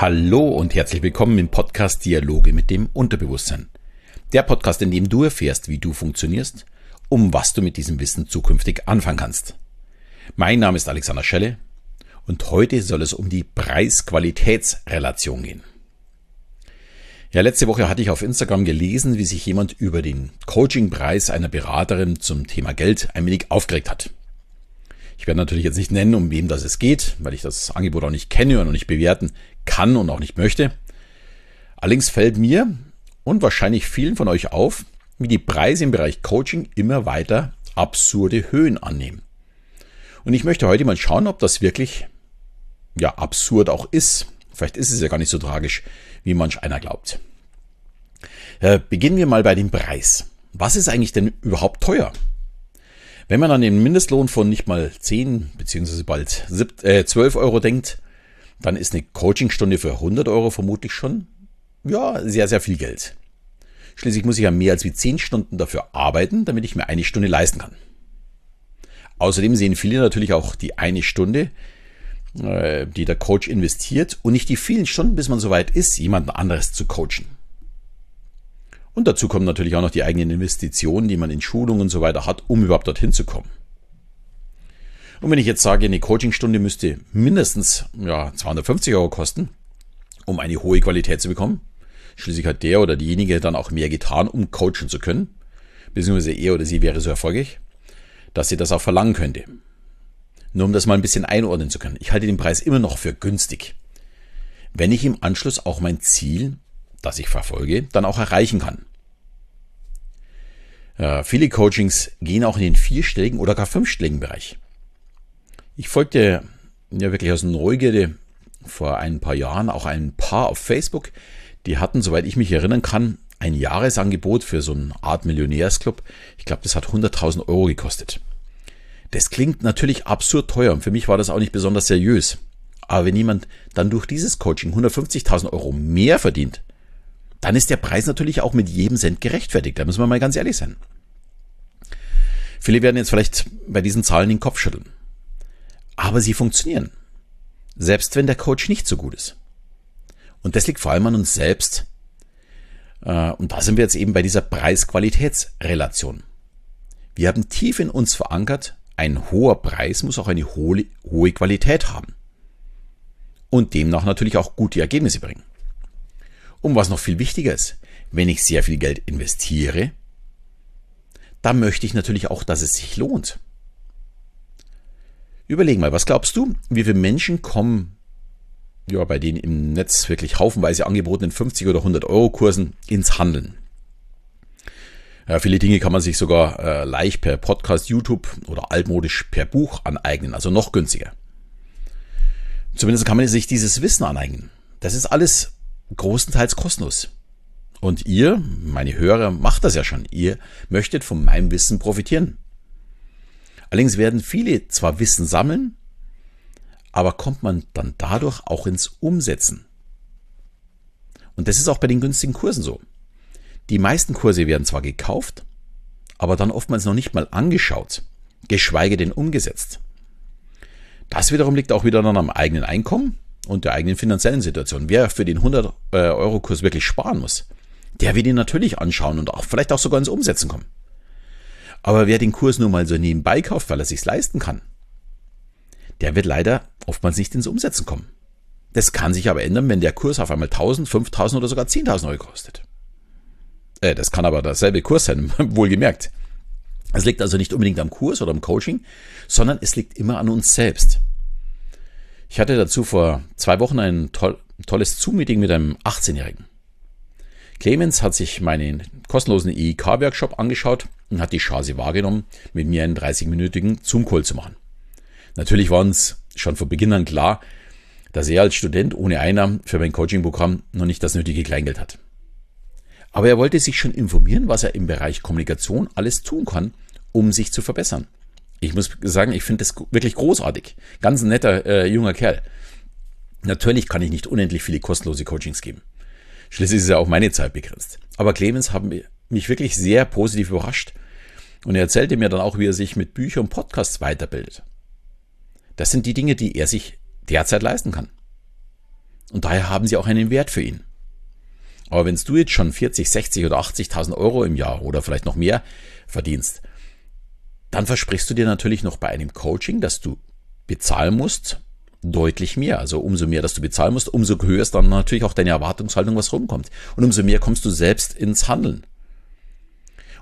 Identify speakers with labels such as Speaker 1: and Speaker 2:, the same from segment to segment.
Speaker 1: Hallo und herzlich willkommen im Podcast Dialoge mit dem Unterbewusstsein. Der Podcast, in dem du erfährst, wie du funktionierst, um was du mit diesem Wissen zukünftig anfangen kannst. Mein Name ist Alexander Schelle und heute soll es um die Preis-Qualitäts-Relation gehen. Ja, letzte Woche hatte ich auf Instagram gelesen, wie sich jemand über den Coachingpreis einer Beraterin zum Thema Geld ein wenig aufgeregt hat. Ich werde natürlich jetzt nicht nennen, um wem das es geht, weil ich das Angebot auch nicht kenne und nicht bewerten kann und auch nicht möchte. Allerdings fällt mir und wahrscheinlich vielen von euch auf, wie die Preise im Bereich Coaching immer weiter absurde Höhen annehmen. Und ich möchte heute mal schauen, ob das wirklich ja absurd auch ist. Vielleicht ist es ja gar nicht so tragisch, wie manch einer glaubt. Äh, beginnen wir mal bei dem Preis. Was ist eigentlich denn überhaupt teuer? Wenn man an den Mindestlohn von nicht mal 10 beziehungsweise bald 12 äh, Euro denkt, dann ist eine Coachingstunde für 100 Euro vermutlich schon ja, sehr, sehr viel Geld. Schließlich muss ich ja mehr als wie 10 Stunden dafür arbeiten, damit ich mir eine Stunde leisten kann. Außerdem sehen viele natürlich auch die eine Stunde, äh, die der Coach investiert und nicht die vielen Stunden, bis man soweit ist, jemanden anderes zu coachen. Und dazu kommen natürlich auch noch die eigenen Investitionen, die man in Schulungen und so weiter hat, um überhaupt dorthin zu kommen. Und wenn ich jetzt sage, eine Coachingstunde müsste mindestens ja, 250 Euro kosten, um eine hohe Qualität zu bekommen, schließlich hat der oder diejenige dann auch mehr getan, um coachen zu können, beziehungsweise er oder sie wäre so erfolgreich, dass sie das auch verlangen könnte. Nur um das mal ein bisschen einordnen zu können. Ich halte den Preis immer noch für günstig. Wenn ich im Anschluss auch mein Ziel, das ich verfolge, dann auch erreichen kann. Ja, viele Coachings gehen auch in den vierstelligen oder gar fünfstelligen Bereich. Ich folgte ja wirklich aus Neugierde vor ein paar Jahren auch ein Paar auf Facebook, die hatten, soweit ich mich erinnern kann, ein Jahresangebot für so eine Art Millionärsclub. Ich glaube, das hat 100.000 Euro gekostet. Das klingt natürlich absurd teuer und für mich war das auch nicht besonders seriös. Aber wenn jemand dann durch dieses Coaching 150.000 Euro mehr verdient, dann ist der Preis natürlich auch mit jedem Cent gerechtfertigt. Da müssen wir mal ganz ehrlich sein. Viele werden jetzt vielleicht bei diesen Zahlen den Kopf schütteln. Aber sie funktionieren. Selbst wenn der Coach nicht so gut ist. Und das liegt vor allem an uns selbst. Äh, und da sind wir jetzt eben bei dieser Preis-Qualitäts-Relation. Wir haben tief in uns verankert, ein hoher Preis muss auch eine hohe, hohe Qualität haben. Und demnach natürlich auch gute Ergebnisse bringen. Und was noch viel wichtiger ist, wenn ich sehr viel Geld investiere, dann möchte ich natürlich auch, dass es sich lohnt. Überleg mal, was glaubst du, wie viele Menschen kommen ja, bei den im Netz wirklich haufenweise angebotenen 50 oder 100 Euro Kursen ins Handeln? Ja, viele Dinge kann man sich sogar äh, leicht per Podcast, YouTube oder altmodisch per Buch aneignen, also noch günstiger. Zumindest kann man sich dieses Wissen aneignen. Das ist alles großenteils kostenlos. Und ihr, meine Hörer, macht das ja schon. Ihr möchtet von meinem Wissen profitieren. Allerdings werden viele zwar Wissen sammeln, aber kommt man dann dadurch auch ins Umsetzen. Und das ist auch bei den günstigen Kursen so. Die meisten Kurse werden zwar gekauft, aber dann oftmals noch nicht mal angeschaut, geschweige denn umgesetzt. Das wiederum liegt auch wieder dann am eigenen Einkommen und der eigenen finanziellen Situation. Wer für den 100-Euro-Kurs wirklich sparen muss, der wird ihn natürlich anschauen und auch vielleicht auch sogar ins Umsetzen kommen. Aber wer den Kurs nur mal so nebenbei kauft, weil er sich's leisten kann, der wird leider oftmals nicht ins Umsetzen kommen. Das kann sich aber ändern, wenn der Kurs auf einmal 1000, 5000 oder sogar 10.000 Euro kostet. Äh, das kann aber derselbe Kurs sein, wohlgemerkt. Es liegt also nicht unbedingt am Kurs oder am Coaching, sondern es liegt immer an uns selbst. Ich hatte dazu vor zwei Wochen ein toll, tolles Zoom-Meeting mit einem 18-Jährigen. Clemens hat sich meinen kostenlosen EIK-Workshop angeschaut und hat die Chance wahrgenommen, mit mir einen 30-minütigen Zoom-Call zu machen. Natürlich war uns schon von Beginn an klar, dass er als Student ohne Einnahmen für mein Coaching-Programm noch nicht das nötige Kleingeld hat. Aber er wollte sich schon informieren, was er im Bereich Kommunikation alles tun kann, um sich zu verbessern. Ich muss sagen, ich finde das wirklich großartig. Ganz ein netter äh, junger Kerl. Natürlich kann ich nicht unendlich viele kostenlose Coachings geben. Schließlich ist ja auch meine Zeit begrenzt. Aber Clemens hat mich wirklich sehr positiv überrascht und er erzählte mir dann auch, wie er sich mit Büchern und Podcasts weiterbildet. Das sind die Dinge, die er sich derzeit leisten kann. Und daher haben sie auch einen Wert für ihn. Aber wenn du jetzt schon 40, 60 oder 80.000 Euro im Jahr oder vielleicht noch mehr verdienst, dann versprichst du dir natürlich noch bei einem Coaching, dass du bezahlen musst, deutlich mehr. Also umso mehr, dass du bezahlen musst, umso höher ist dann natürlich auch deine Erwartungshaltung, was rumkommt. Und umso mehr kommst du selbst ins Handeln.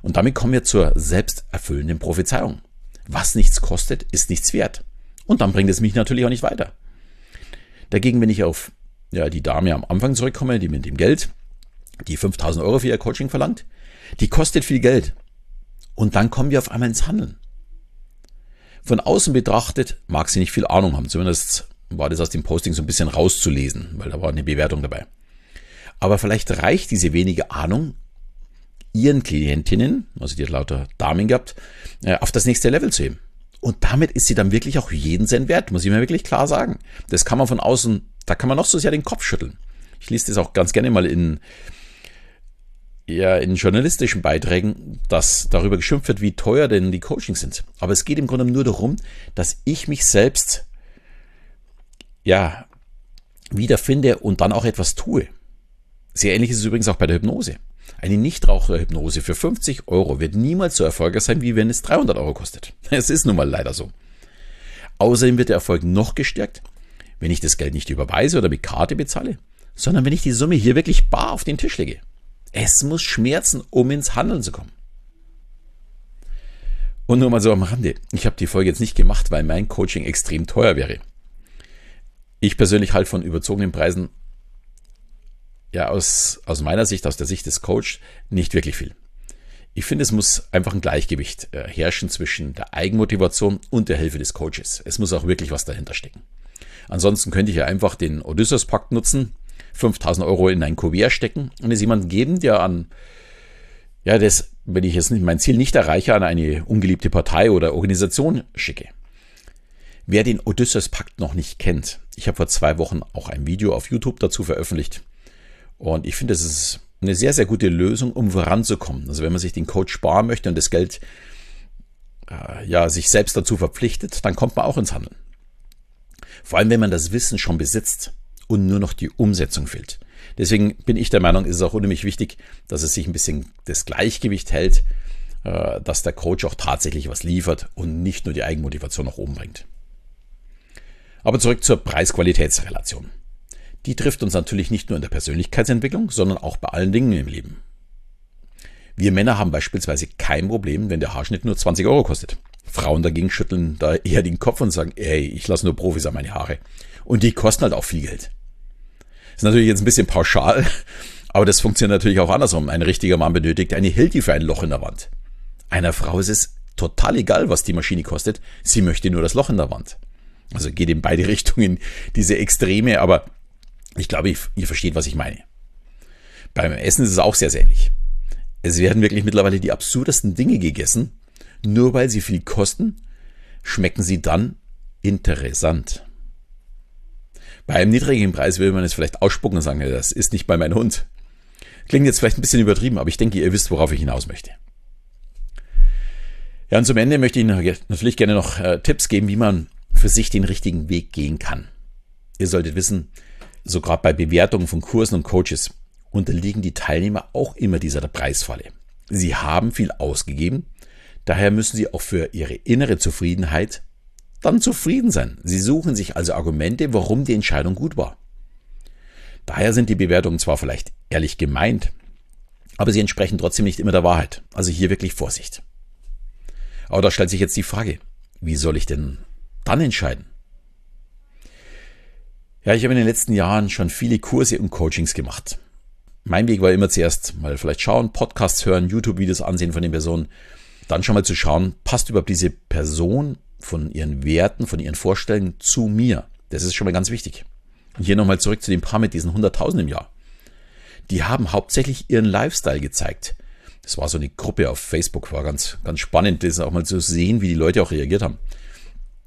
Speaker 1: Und damit kommen wir zur selbsterfüllenden Prophezeiung. Was nichts kostet, ist nichts wert. Und dann bringt es mich natürlich auch nicht weiter. Dagegen, wenn ich auf ja, die Dame am Anfang zurückkomme, die mit dem Geld, die 5000 Euro für ihr Coaching verlangt, die kostet viel Geld. Und dann kommen wir auf einmal ins Handeln. Von außen betrachtet mag sie nicht viel Ahnung haben. Zumindest war das aus dem Posting so ein bisschen rauszulesen, weil da war eine Bewertung dabei. Aber vielleicht reicht diese wenige Ahnung ihren Klientinnen, also die hat lauter Damen gehabt, äh, auf das nächste Level zu heben. Und damit ist sie dann wirklich auch jeden Cent wert, muss ich mir wirklich klar sagen. Das kann man von außen, da kann man noch so sehr den Kopf schütteln. Ich lese das auch ganz gerne mal in, ja, in journalistischen Beiträgen, dass darüber geschimpft wird, wie teuer denn die Coachings sind. Aber es geht im Grunde nur darum, dass ich mich selbst, ja, wiederfinde und dann auch etwas tue. Sehr ähnlich ist es übrigens auch bei der Hypnose. Eine Nichtraucherhypnose für 50 Euro wird niemals so erfolgreich sein, wie wenn es 300 Euro kostet. Es ist nun mal leider so. Außerdem wird der Erfolg noch gestärkt, wenn ich das Geld nicht überweise oder mit Karte bezahle, sondern wenn ich die Summe hier wirklich bar auf den Tisch lege. Es muss schmerzen, um ins Handeln zu kommen. Und nur mal so am Rande. Ich habe die Folge jetzt nicht gemacht, weil mein Coaching extrem teuer wäre. Ich persönlich halte von überzogenen Preisen ja aus, aus meiner Sicht, aus der Sicht des Coaches, nicht wirklich viel. Ich finde, es muss einfach ein Gleichgewicht äh, herrschen zwischen der Eigenmotivation und der Hilfe des Coaches. Es muss auch wirklich was dahinter stecken. Ansonsten könnte ich ja einfach den Odysseus-Pakt nutzen, 5000 Euro in ein Kuvert stecken und es jemanden geben, der an, ja, das, wenn ich jetzt mein Ziel nicht erreiche, an eine ungeliebte Partei oder Organisation schicke. Wer den Odysseus-Pakt noch nicht kennt, ich habe vor zwei Wochen auch ein Video auf YouTube dazu veröffentlicht. Und ich finde, das ist eine sehr, sehr gute Lösung, um voranzukommen. Also wenn man sich den Coach sparen möchte und das Geld äh, ja sich selbst dazu verpflichtet, dann kommt man auch ins Handeln. Vor allem, wenn man das Wissen schon besitzt und nur noch die Umsetzung fehlt. Deswegen bin ich der Meinung, ist es auch unheimlich wichtig, dass es sich ein bisschen das Gleichgewicht hält, äh, dass der Coach auch tatsächlich was liefert und nicht nur die Eigenmotivation nach oben bringt. Aber zurück zur Preis-Qualitäts-Relation die trifft uns natürlich nicht nur in der Persönlichkeitsentwicklung, sondern auch bei allen Dingen im Leben. Wir Männer haben beispielsweise kein Problem, wenn der Haarschnitt nur 20 Euro kostet. Frauen dagegen schütteln da eher den Kopf und sagen, ey, ich lasse nur Profis an meine Haare. Und die kosten halt auch viel Geld. Ist natürlich jetzt ein bisschen pauschal, aber das funktioniert natürlich auch andersrum. Ein richtiger Mann benötigt eine Hilti für ein Loch in der Wand. Einer Frau ist es total egal, was die Maschine kostet. Sie möchte nur das Loch in der Wand. Also geht in beide Richtungen diese Extreme, aber ich glaube, ihr versteht, was ich meine. Beim Essen ist es auch sehr, sehr ähnlich. Es werden wirklich mittlerweile die absurdesten Dinge gegessen. Nur weil sie viel kosten, schmecken sie dann interessant. Bei einem niedrigen Preis will man es vielleicht ausspucken und sagen, das ist nicht bei meinem Hund. Klingt jetzt vielleicht ein bisschen übertrieben, aber ich denke, ihr wisst, worauf ich hinaus möchte. Ja, und zum Ende möchte ich natürlich gerne noch äh, Tipps geben, wie man für sich den richtigen Weg gehen kann. Ihr solltet wissen, so gerade bei Bewertungen von Kursen und Coaches, unterliegen die Teilnehmer auch immer dieser Preisfalle. Sie haben viel ausgegeben, daher müssen sie auch für ihre innere Zufriedenheit dann zufrieden sein. Sie suchen sich also Argumente, warum die Entscheidung gut war. Daher sind die Bewertungen zwar vielleicht ehrlich gemeint, aber sie entsprechen trotzdem nicht immer der Wahrheit. Also hier wirklich Vorsicht. Aber da stellt sich jetzt die Frage, wie soll ich denn dann entscheiden? Ja, ich habe in den letzten Jahren schon viele Kurse und Coachings gemacht. Mein Weg war immer zuerst mal vielleicht schauen, Podcasts hören, YouTube-Videos ansehen von den Personen, dann schon mal zu schauen, passt überhaupt diese Person von ihren Werten, von ihren Vorstellungen zu mir. Das ist schon mal ganz wichtig. Und hier nochmal zurück zu dem Paar mit diesen 100.000 im Jahr. Die haben hauptsächlich ihren Lifestyle gezeigt. Das war so eine Gruppe auf Facebook, war ganz, ganz spannend, das auch mal zu sehen, wie die Leute auch reagiert haben.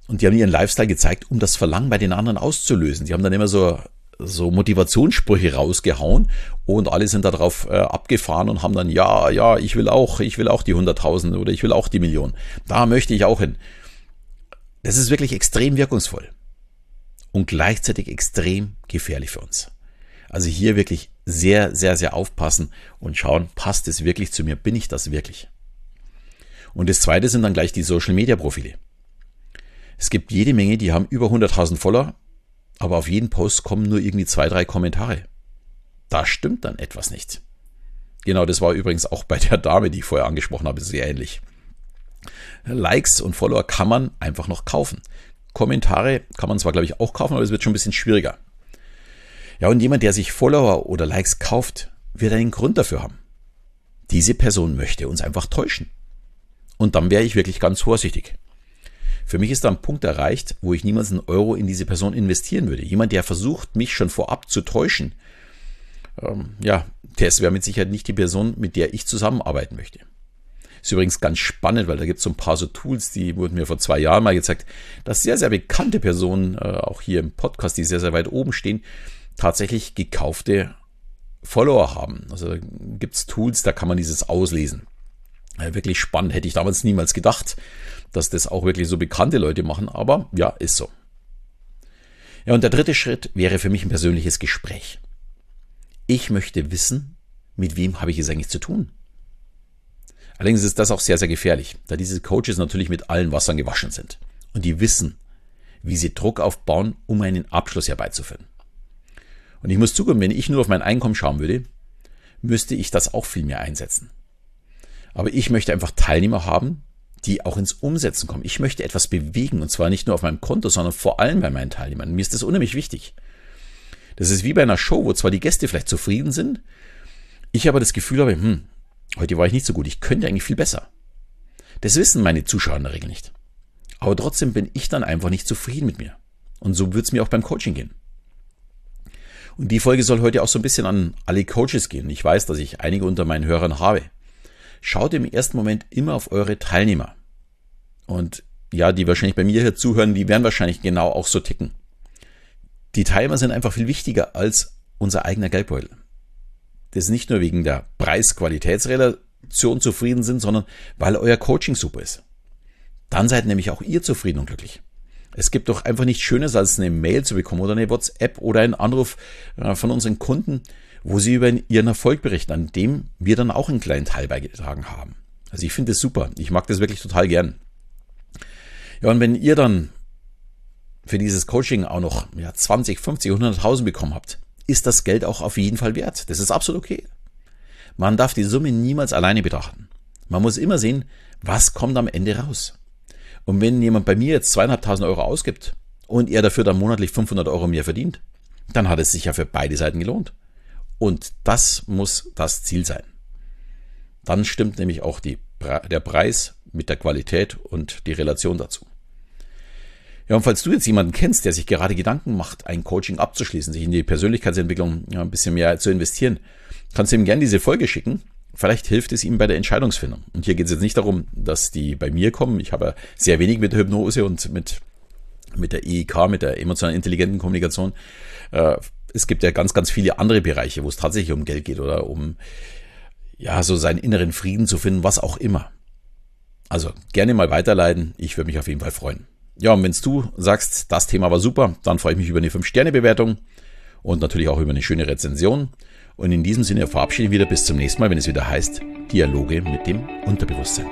Speaker 1: Und die haben ihren Lifestyle gezeigt, um das Verlangen bei den anderen auszulösen. Die haben dann immer so, so Motivationssprüche rausgehauen und alle sind darauf äh, abgefahren und haben dann, ja, ja, ich will auch, ich will auch die 100.000 oder ich will auch die Million. Da möchte ich auch hin. Das ist wirklich extrem wirkungsvoll. und gleichzeitig extrem gefährlich für uns. Also hier wirklich sehr, sehr, sehr aufpassen und schauen, passt es wirklich zu mir? Bin ich das wirklich? Und das zweite sind dann gleich die Social Media Profile. Es gibt jede Menge, die haben über 100.000 Follower, aber auf jeden Post kommen nur irgendwie zwei, drei Kommentare. Da stimmt dann etwas nicht. Genau, das war übrigens auch bei der Dame, die ich vorher angesprochen habe, sehr ähnlich. Likes und Follower kann man einfach noch kaufen. Kommentare kann man zwar, glaube ich, auch kaufen, aber es wird schon ein bisschen schwieriger. Ja, und jemand, der sich Follower oder Likes kauft, wird einen Grund dafür haben. Diese Person möchte uns einfach täuschen. Und dann wäre ich wirklich ganz vorsichtig. Für mich ist da ein Punkt erreicht, wo ich niemals einen Euro in diese Person investieren würde. Jemand, der versucht, mich schon vorab zu täuschen, ähm, ja, das wäre mit Sicherheit nicht die Person, mit der ich zusammenarbeiten möchte. Ist übrigens ganz spannend, weil da gibt es so ein paar so Tools, die wurden mir vor zwei Jahren mal gezeigt, dass sehr, sehr bekannte Personen, äh, auch hier im Podcast, die sehr, sehr weit oben stehen, tatsächlich gekaufte Follower haben. Also gibt es Tools, da kann man dieses auslesen. Ja, wirklich spannend, hätte ich damals niemals gedacht, dass das auch wirklich so bekannte Leute machen, aber ja, ist so. Ja, und der dritte Schritt wäre für mich ein persönliches Gespräch. Ich möchte wissen, mit wem habe ich es eigentlich zu tun? Allerdings ist das auch sehr, sehr gefährlich, da diese Coaches natürlich mit allen Wassern gewaschen sind. Und die wissen, wie sie Druck aufbauen, um einen Abschluss herbeizuführen. Und ich muss zugeben, wenn ich nur auf mein Einkommen schauen würde, müsste ich das auch viel mehr einsetzen. Aber ich möchte einfach Teilnehmer haben, die auch ins Umsetzen kommen. Ich möchte etwas bewegen und zwar nicht nur auf meinem Konto, sondern vor allem bei meinen Teilnehmern. Mir ist das unheimlich wichtig. Das ist wie bei einer Show, wo zwar die Gäste vielleicht zufrieden sind, ich aber das Gefühl habe, hm, heute war ich nicht so gut, ich könnte eigentlich viel besser. Das wissen meine Zuschauer in der Regel nicht. Aber trotzdem bin ich dann einfach nicht zufrieden mit mir. Und so wird es mir auch beim Coaching gehen. Und die Folge soll heute auch so ein bisschen an alle Coaches gehen. Ich weiß, dass ich einige unter meinen Hörern habe. Schaut im ersten Moment immer auf eure Teilnehmer. Und ja, die wahrscheinlich bei mir hier zuhören, die werden wahrscheinlich genau auch so ticken. Die Teilnehmer sind einfach viel wichtiger als unser eigener Geldbeutel. Das nicht nur wegen der Preis-Qualitätsrelation zufrieden sind, sondern weil euer Coaching super ist. Dann seid nämlich auch ihr zufrieden und glücklich. Es gibt doch einfach nichts Schönes, als eine Mail zu bekommen oder eine WhatsApp oder einen Anruf äh, von unseren Kunden, wo sie über ihren Erfolg berichten, an dem wir dann auch einen kleinen Teil beigetragen haben. Also ich finde das super. Ich mag das wirklich total gern. Ja, und wenn ihr dann für dieses Coaching auch noch ja, 20, 50, 100.000 bekommen habt, ist das Geld auch auf jeden Fall wert. Das ist absolut okay. Man darf die Summe niemals alleine betrachten. Man muss immer sehen, was kommt am Ende raus. Und wenn jemand bei mir jetzt zweieinhalbtausend Euro ausgibt und er dafür dann monatlich 500 Euro mehr verdient, dann hat es sich ja für beide Seiten gelohnt. Und das muss das Ziel sein. Dann stimmt nämlich auch die, der Preis mit der Qualität und die Relation dazu. Ja, und falls du jetzt jemanden kennst, der sich gerade Gedanken macht, ein Coaching abzuschließen, sich in die Persönlichkeitsentwicklung ja, ein bisschen mehr zu investieren, kannst du ihm gerne diese Folge schicken. Vielleicht hilft es ihm bei der Entscheidungsfindung. Und hier geht es jetzt nicht darum, dass die bei mir kommen. Ich habe sehr wenig mit der Hypnose und mit, mit der EEK, mit der emotional intelligenten Kommunikation. Äh, es gibt ja ganz, ganz viele andere Bereiche, wo es tatsächlich um Geld geht oder um, ja, so seinen inneren Frieden zu finden, was auch immer. Also gerne mal weiterleiten. Ich würde mich auf jeden Fall freuen. Ja, und wenn du sagst, das Thema war super, dann freue ich mich über eine 5-Sterne-Bewertung und natürlich auch über eine schöne Rezension. Und in diesem Sinne verabschiede ich wieder bis zum nächsten Mal, wenn es wieder heißt Dialoge mit dem Unterbewusstsein.